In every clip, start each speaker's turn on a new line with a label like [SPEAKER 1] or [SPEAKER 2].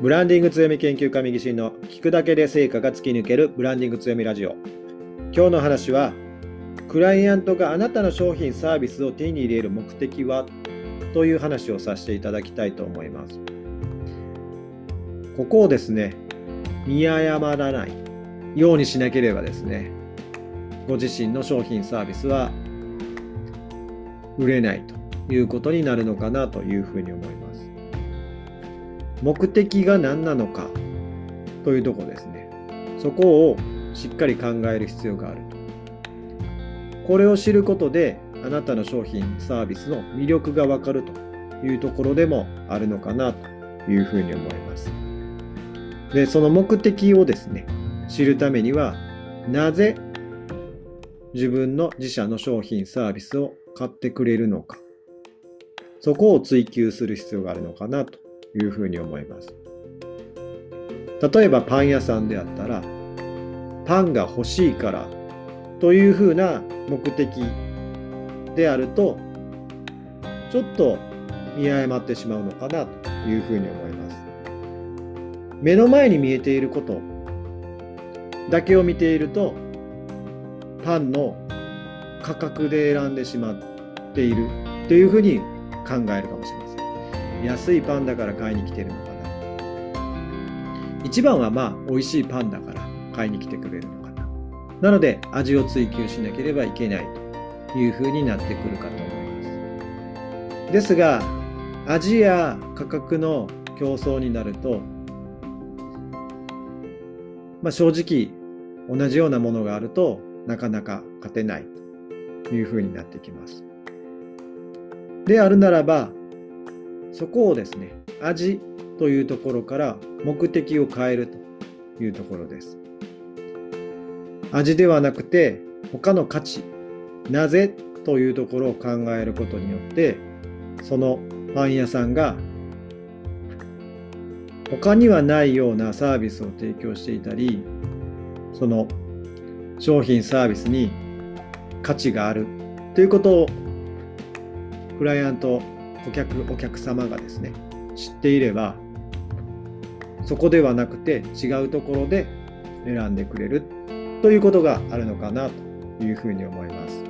[SPEAKER 1] ブランディング強み研究家右進の聞くだけで成果が突き抜けるブランディング強みラジオ。今日の話は、クライアントがあなたの商品サービスを手に入れる目的はという話をさせていただきたいと思います。ここをですね、見誤らないようにしなければですね、ご自身の商品サービスは売れないということになるのかなというふうに思います。目的が何なのかというとこですね。そこをしっかり考える必要があると。これを知ることであなたの商品サービスの魅力がわかるというところでもあるのかなというふうに思います。で、その目的をですね、知るためには、なぜ自分の自社の商品サービスを買ってくれるのか、そこを追求する必要があるのかなというふうに思います。例えばパン屋さんであったら、パンが欲しいからというふうな目的であると、ちょっと見誤ってしまうのかなというふうに思います。目の前に見えていることだけを見ていると、パンの価格で選んでしまっているというふうに考えるかもしれません。安いパンだから買いに来てるのかな。一番はまあ美味しいパンだから買いに来てくれるのかな。なので味を追求しなければいけないというふうになってくるかと思います。ですが味や価格の競争になると、まあ、正直同じようなものがあるとなかなか勝てないというふうになってきます。であるならばそこをですね、味というところから目的を変えるというところです。味ではなくて他の価値、なぜというところを考えることによって、そのパン屋さんが他にはないようなサービスを提供していたり、その商品サービスに価値があるということをクライアント顧客お客様がですね知っていればそこではなくて違うところで選んでくれるということがあるのかなというふうに思います。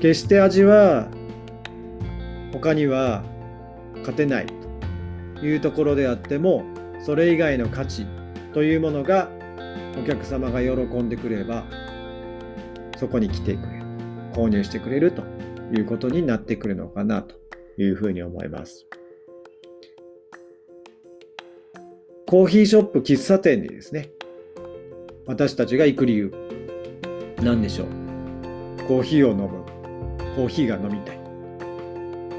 [SPEAKER 1] 決して味は他には勝てないというところであってもそれ以外の価値というものがお客様が喜んでくればそこに来てくれる購入してくれるということになってくるのかなというふうに思います。コーヒーショップ、喫茶店でですね、私たちが行く理由、何でしょう？コーヒーを飲む。コーヒーが飲みたい。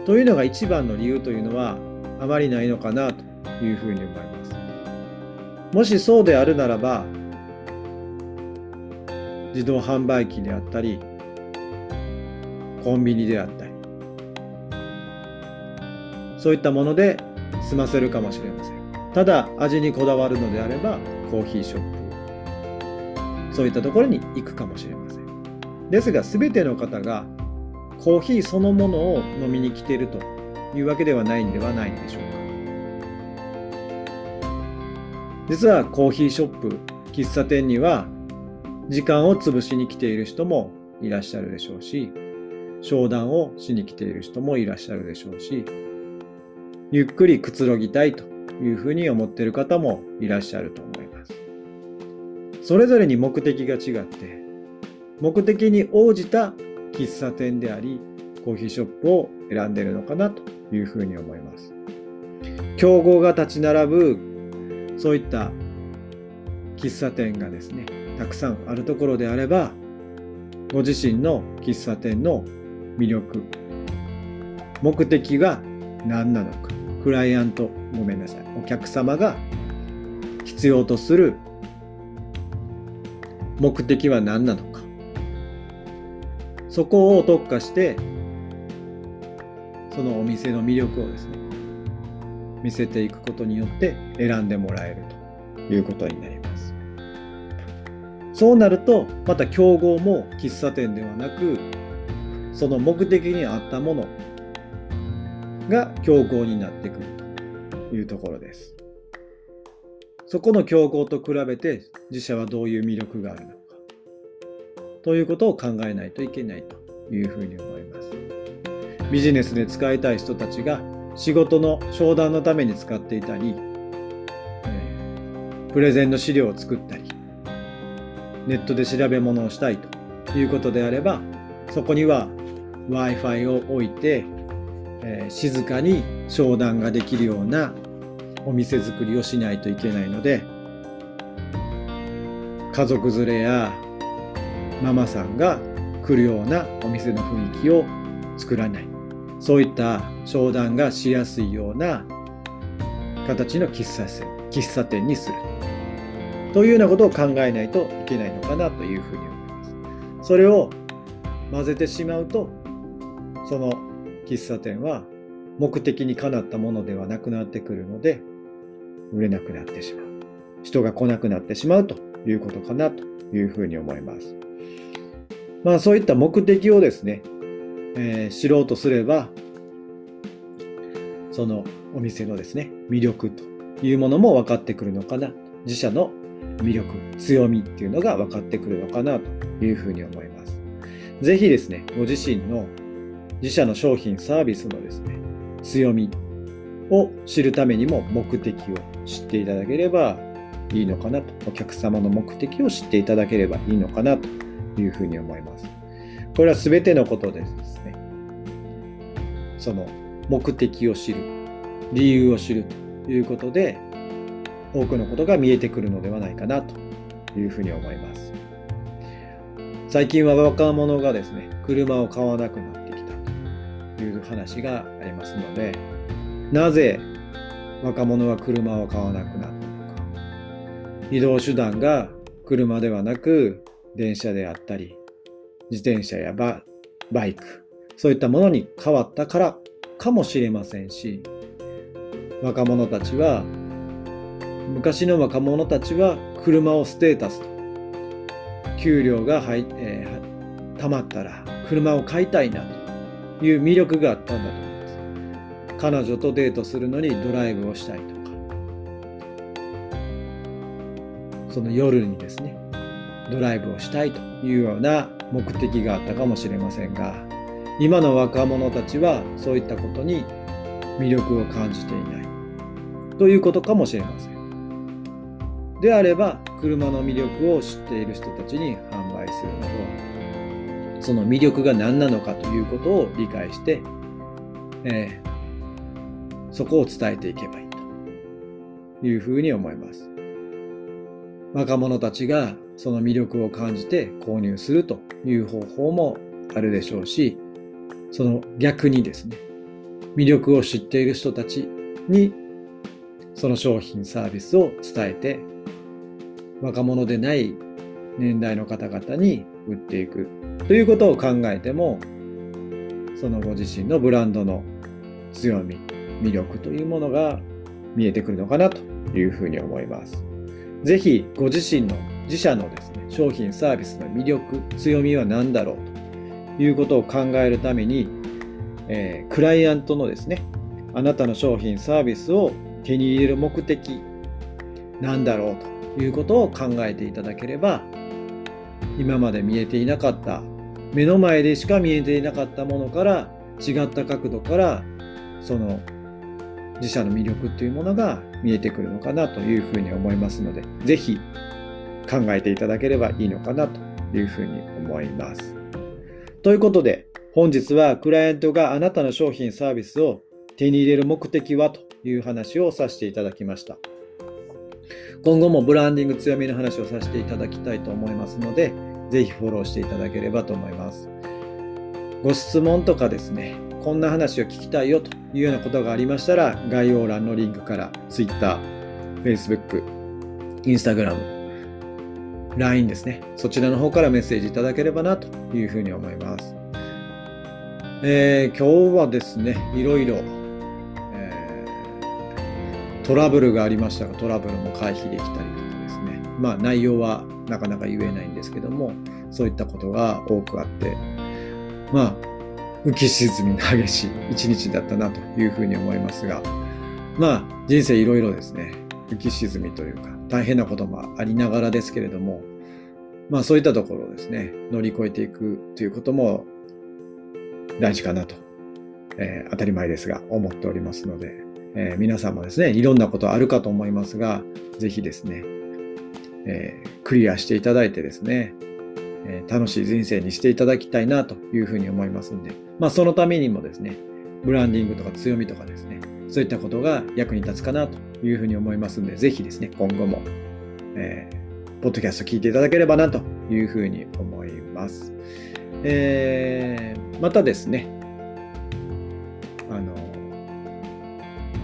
[SPEAKER 1] というのが一番の理由というのはあまりないのかなというふうに思います。もしそうであるならば、自動販売機であったり、コンビニであったり、そういったもので済ませるかもしれません。ただ味にこだわるのであればコーヒーショップそういったところに行くかもしれません。ですが全ての方がコーヒーそのものを飲みに来ているというわけではないんではないでしょうか。実はコーヒーショップ喫茶店には時間を潰しに来ている人もいらっしゃるでしょうし商談をしに来ている人もいらっしゃるでしょうしゆっくりくつろぎたいというふうに思っている方もいらっしゃると思います。それぞれに目的が違って、目的に応じた喫茶店であり、コーヒーショップを選んでいるのかなというふうに思います。競合が立ち並ぶ、そういった喫茶店がですね、たくさんあるところであれば、ご自身の喫茶店の魅力、目的が何なのか。クライアント、ごめんなさい、お客様が必要とする目的は何なのか。そこを特化して、そのお店の魅力をですね、見せていくことによって選んでもらえるということになります。そうなると、また競合も喫茶店ではなく、その目的に合ったものが競合になってくるというところです。そこの競合と比べて自社はどういう魅力があるのかということを考えないといけないというふうに思います。ビジネスで使いたい人たちが仕事の商談のために使っていたり、えプレゼンの資料を作ったり、ネットで調べ物をしたいということであれば、そこには Wi-Fi を置いて、えー、静かに商談ができるようなお店作りをしないといけないので、家族連れやママさんが来るようなお店の雰囲気を作らない。そういった商談がしやすいような形の喫茶店喫茶店にする。というようなことを考えないといけないのかなというふうに思います。それを混ぜてしまうと、その喫茶店は目的にかなったものではなくなってくるので、売れなくなってしまう。人が来なくなってしまうということかなというふうに思います。まあそういった目的をですね、えー、知ろうとすれば、そのお店のですね、魅力というものも分かってくるのかな。自社の魅力、強みっていうのが分かってくるのかなというふうに思います。ぜひですね、ご自身の自社の商品、サービスのですね、強みを知るためにも目的を知っていただければいいのかなと、お客様の目的を知っていただければいいのかなというふうに思います。これは全てのことでですね、その目的を知る、理由を知るということで、多くのことが見えてくるのではないかなというふうに思います。最近は若者がですね、車を買わなくなっていう話がありますので、なぜ若者は車を買わなくなったのか。移動手段が車ではなく電車であったり、自転車やババイク、そういったものに変わったからかもしれませんし、若者たちは、昔の若者たちは車をステータスと、給料が入、えー、貯まったら車を買いたいなという魅力があったんだと思います。彼女とデートするのにドライブをしたいとか、その夜にですね、ドライブをしたいというような目的があったかもしれませんが今の若者たちはそういったことに魅力を感じていないということかもしれませんであれば車の魅力を知っている人たちに販売するなどその魅力が何なのかということを理解して、えー、そこを伝えていけばいいというふうに思います。若者たちがその魅力を感じて購入するという方法もあるでしょうし、その逆にですね、魅力を知っている人たちにその商品サービスを伝えて、若者でない年代の方々に売っていく。ということを考えても、そのご自身のブランドの強み、魅力というものが見えてくるのかなというふうに思います。ぜひご自身の自社のですね、商品サービスの魅力、強みは何だろうということを考えるために、えー、クライアントのですね、あなたの商品サービスを手に入れる目的、なんだろうということを考えていただければ、今まで見えていなかった、目の前でしか見えていなかったものから、違った角度から、その自社の魅力というものが見えてくるのかなというふうに思いますので、ぜひ考えていただければいいのかなというふうに思います。ということで、本日はクライアントがあなたの商品サービスを手に入れる目的はという話をさせていただきました。今後もブランディング強みの話をさせていただきたいと思いますので、ぜひフォローしていただければと思います。ご質問とかですね、こんな話を聞きたいよというようなことがありましたら、概要欄のリンクから Twitter、Facebook、Instagram、LINE ですね。そちらの方からメッセージいただければなというふうに思います。えー、今日はですね、いろいろ、えー、トラブルがありましたが、トラブルも回避できたりとかですね、まあ内容はなかなか言えないんですけども、そういったことが多くあって、まあ、浮き沈みの激しい一日だったなというふうに思いますが、まあ、人生いろいろですね、浮き沈みというか、大変なこともありながらですけれども、まあそういったところをですね、乗り越えていくということも大事かなと、えー、当たり前ですが思っておりますので、えー、皆さんもですね、いろんなことあるかと思いますが、ぜひですね、えー、クリアしていただいてですね、え楽しい人生にしていただきたいなというふうに思いますんで、まあそのためにもですね、ブランディングとか強みとかですね、そういったことが役に立つかなというふうに思いますんで、ぜひですね、今後も、えー、ポッドキャスト聞いていただければなというふうに思います。えー、またですね、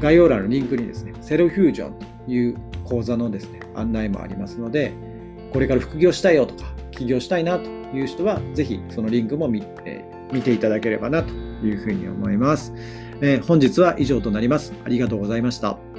[SPEAKER 1] 概要欄のリンクにですね、セルフュージョンという講座のですね、案内もありますので、これから副業したいよとか、起業したいなという人は、ぜひそのリンクも見,、え、見ていただければなというふうに思います。えー、本日は以上となります。ありがとうございました。